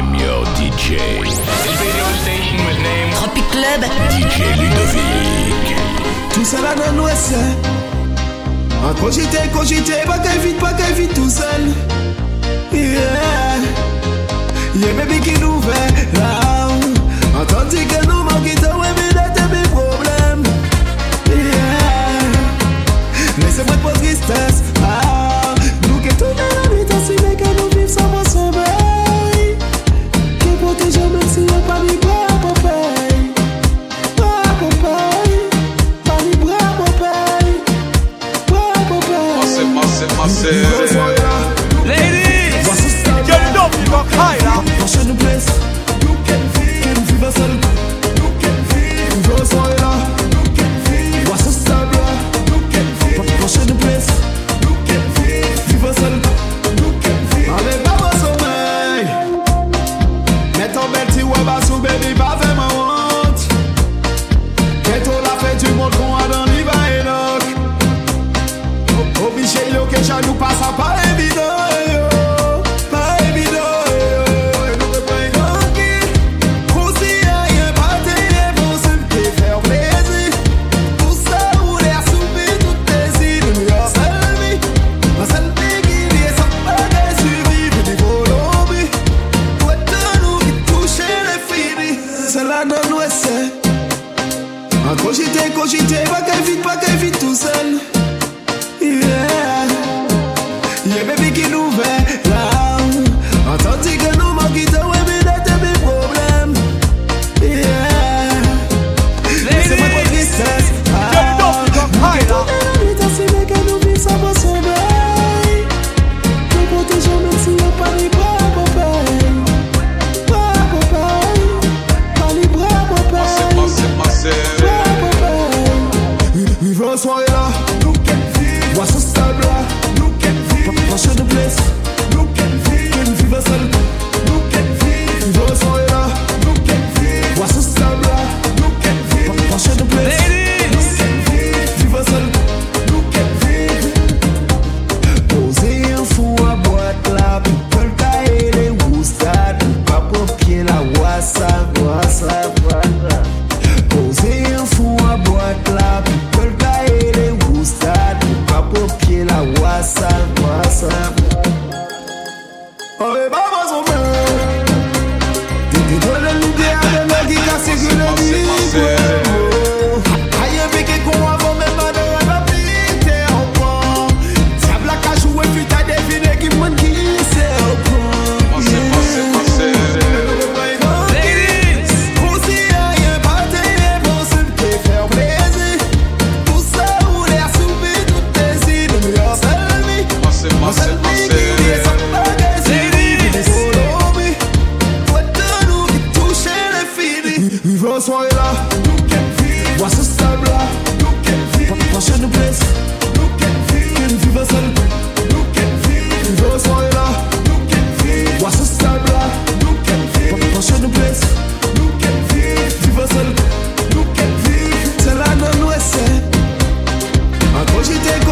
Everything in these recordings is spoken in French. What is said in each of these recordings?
I'm your DJ. Tropic Club. DJ Ludovic. Tout seul à la noise. En cogité, cogité, pas qu'à vite, pas qu'à vite tout seul. Yeah. Yeah, baby qui nous fait là. En tandis que nous manquons, ouais, mais là, t'as mes problèmes. Yeah. Mais c'est moi pas tristesse. kay kojite, pa kay vit, pa kay vit tou sel Yeah. Yeah, baby ki nou ve la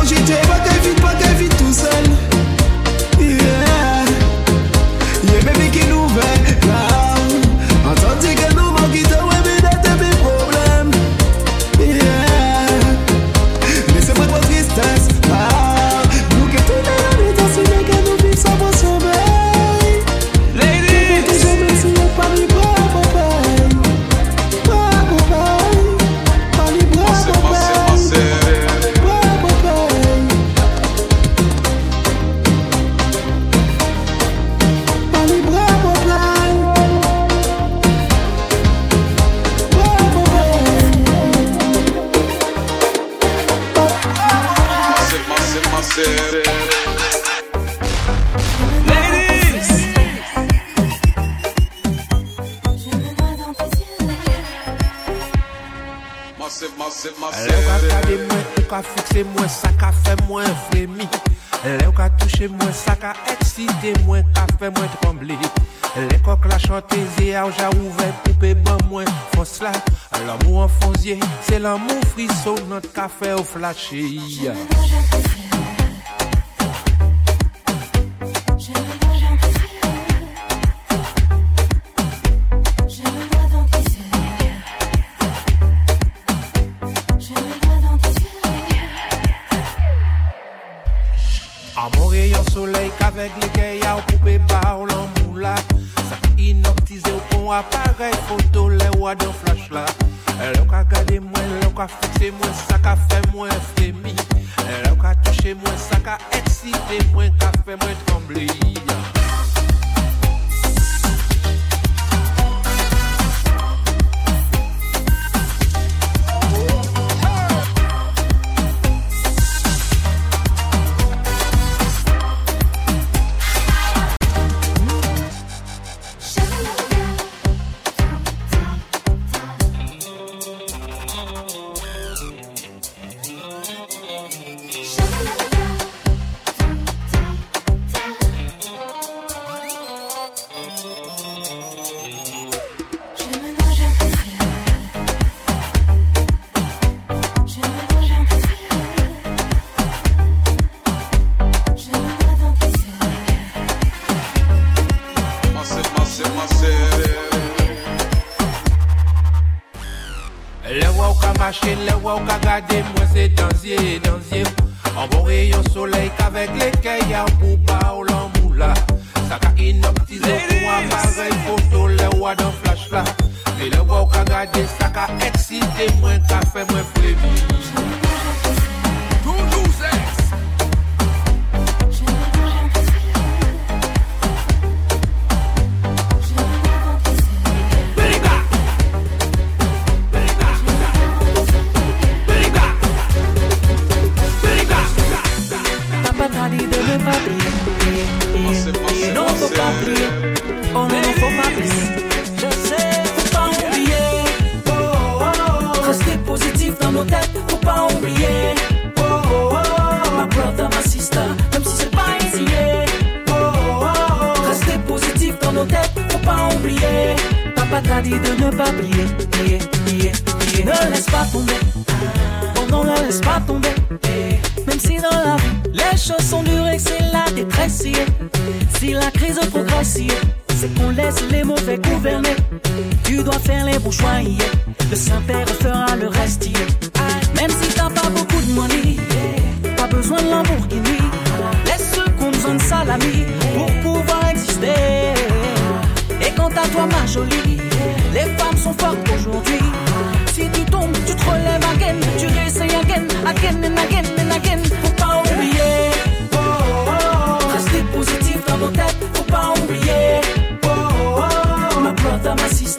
she take C'est ma soeur. Elle a moi, elle a fixé moi, ça a fait moi frémi. Elle a touché moi, ça a excité moi, ça a fait moi trembler. Elle a coq la chanteuse et a ouvert, coupé ben moi, moi, force là. L'amour enfoncé, c'est l'amour frisson, notre café au flash. aparel foto le wadan flash la Lè ou ka gade mwen, lè ou ka fikse mwen, sa ka fe mwen fremi Lè ou ka touche mwen, sa ka eksite mwen, ka fe mwen trembli se dansye, dansye An bon rayon soleil kavek le kè ya pou ba ou lan moula Sa ka inoptize pou aparey foto le wè dan flash la E le ou ka gade, sa ka eksite mwen, ka fe mwen fremi T'a dit de ne pas massive, Non, faut pas plier. Oh non, faut pas plier. Je sais, faut pas oublier. Oh, oh, oh. Rester positif dans nos têtes, faut pas oublier. Oh, oh, oh. Ma brother, ma sister, même si c'est pas easy. Oh, oh, oh. Rester positif dans nos têtes, faut pas oublier. Papa t'a dit de ne pas plier. plier, plier, et que c'est la détresse. Si la crise progresse, c'est qu'on laisse les mauvais gouverner. Tu dois faire les bons choix, le Saint-Père fera le reste. Même si t'as pas beaucoup de money, pas besoin de Lamborghini. Laisse ceux qui ont besoin de salami pour pouvoir exister. Et quant à toi, ma jolie, les femmes sont fortes aujourd'hui.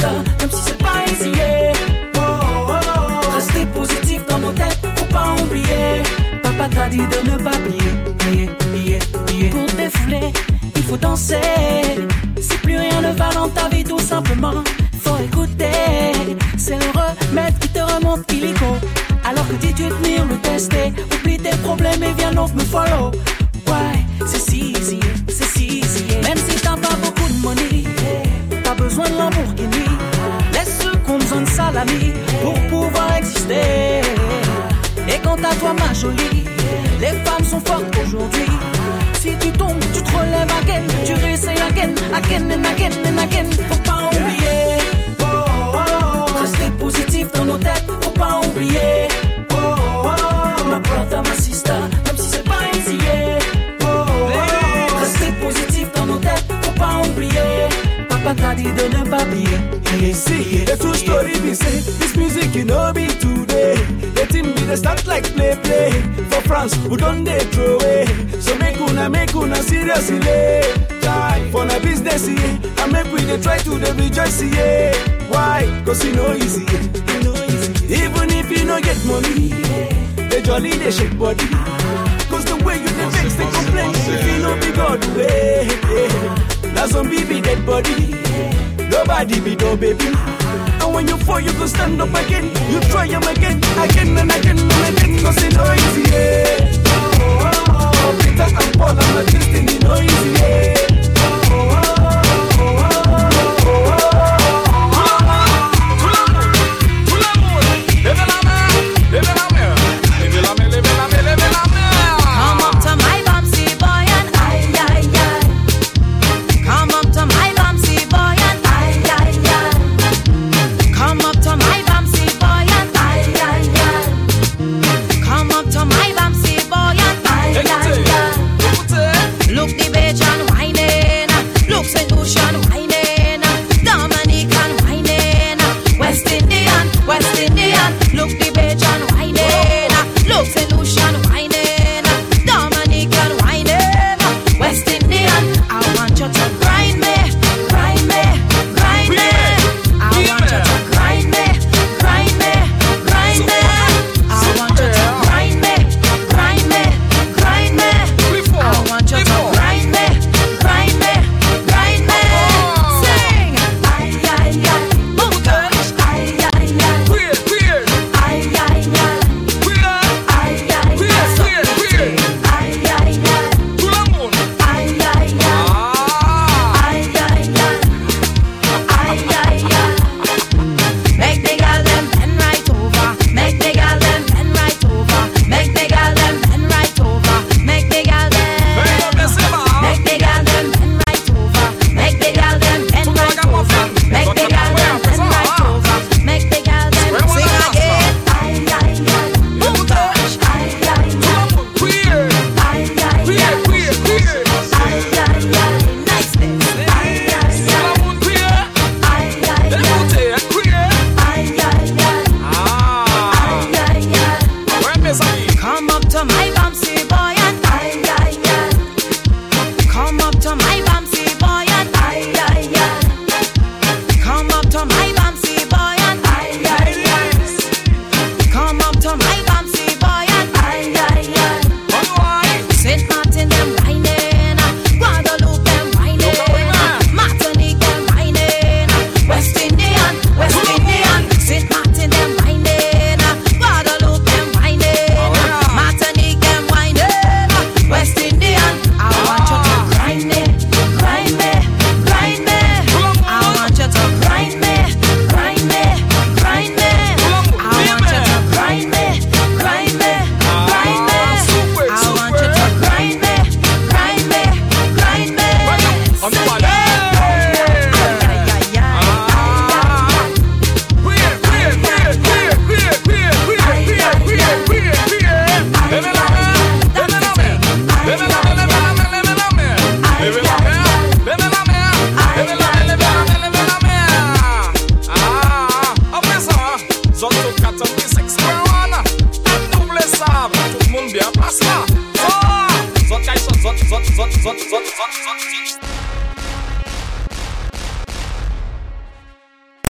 Même si c'est pas easy. yeah. Oh, oh, oh. Positif dans nos têtes, faut pas oublier. Papa t'a dit de ne pas plier, plier, plier. Pour défouler, il faut danser. Si plus rien ne va dans ta vie, tout simplement, faut écouter. C'est le remède qui te remonte illico. Alors que dis-tu venir le tester, oublie tes problèmes et viens donc me follow. Pour pouvoir exister. Et quant à toi, ma jolie, les femmes sont fortes aujourd'hui. Si tu tombes, tu te relèves again, tu réessayes again, again and again and again. Faut pas oublier. Rester positif dans nos têtes, faut pas oublier. Ma brother, ma sister, même si c'est pas easy. Rester positif dans nos têtes, faut pas oublier. Papa t'a dit de ne pas. You see, the be say this music you know be today. The thing be the start like play play for France we don't they throw away. So make una make una seriously. Die for na business yeah, and make we dey try to dey rejoice yeah. Why? Cause you know easy, yeah. you know easy. Even if you no get money, they jolly they shake body. Ah. Cause the way you dey vex they complain ah. if you no be God way. Now some baby dead body. Nobody be no baby. And when you fall, you go stand up again. You try them again, again and again and again. Cause it no easy, yeah. Oh, oh, oh. Peter and Paul and the destiny no yeah.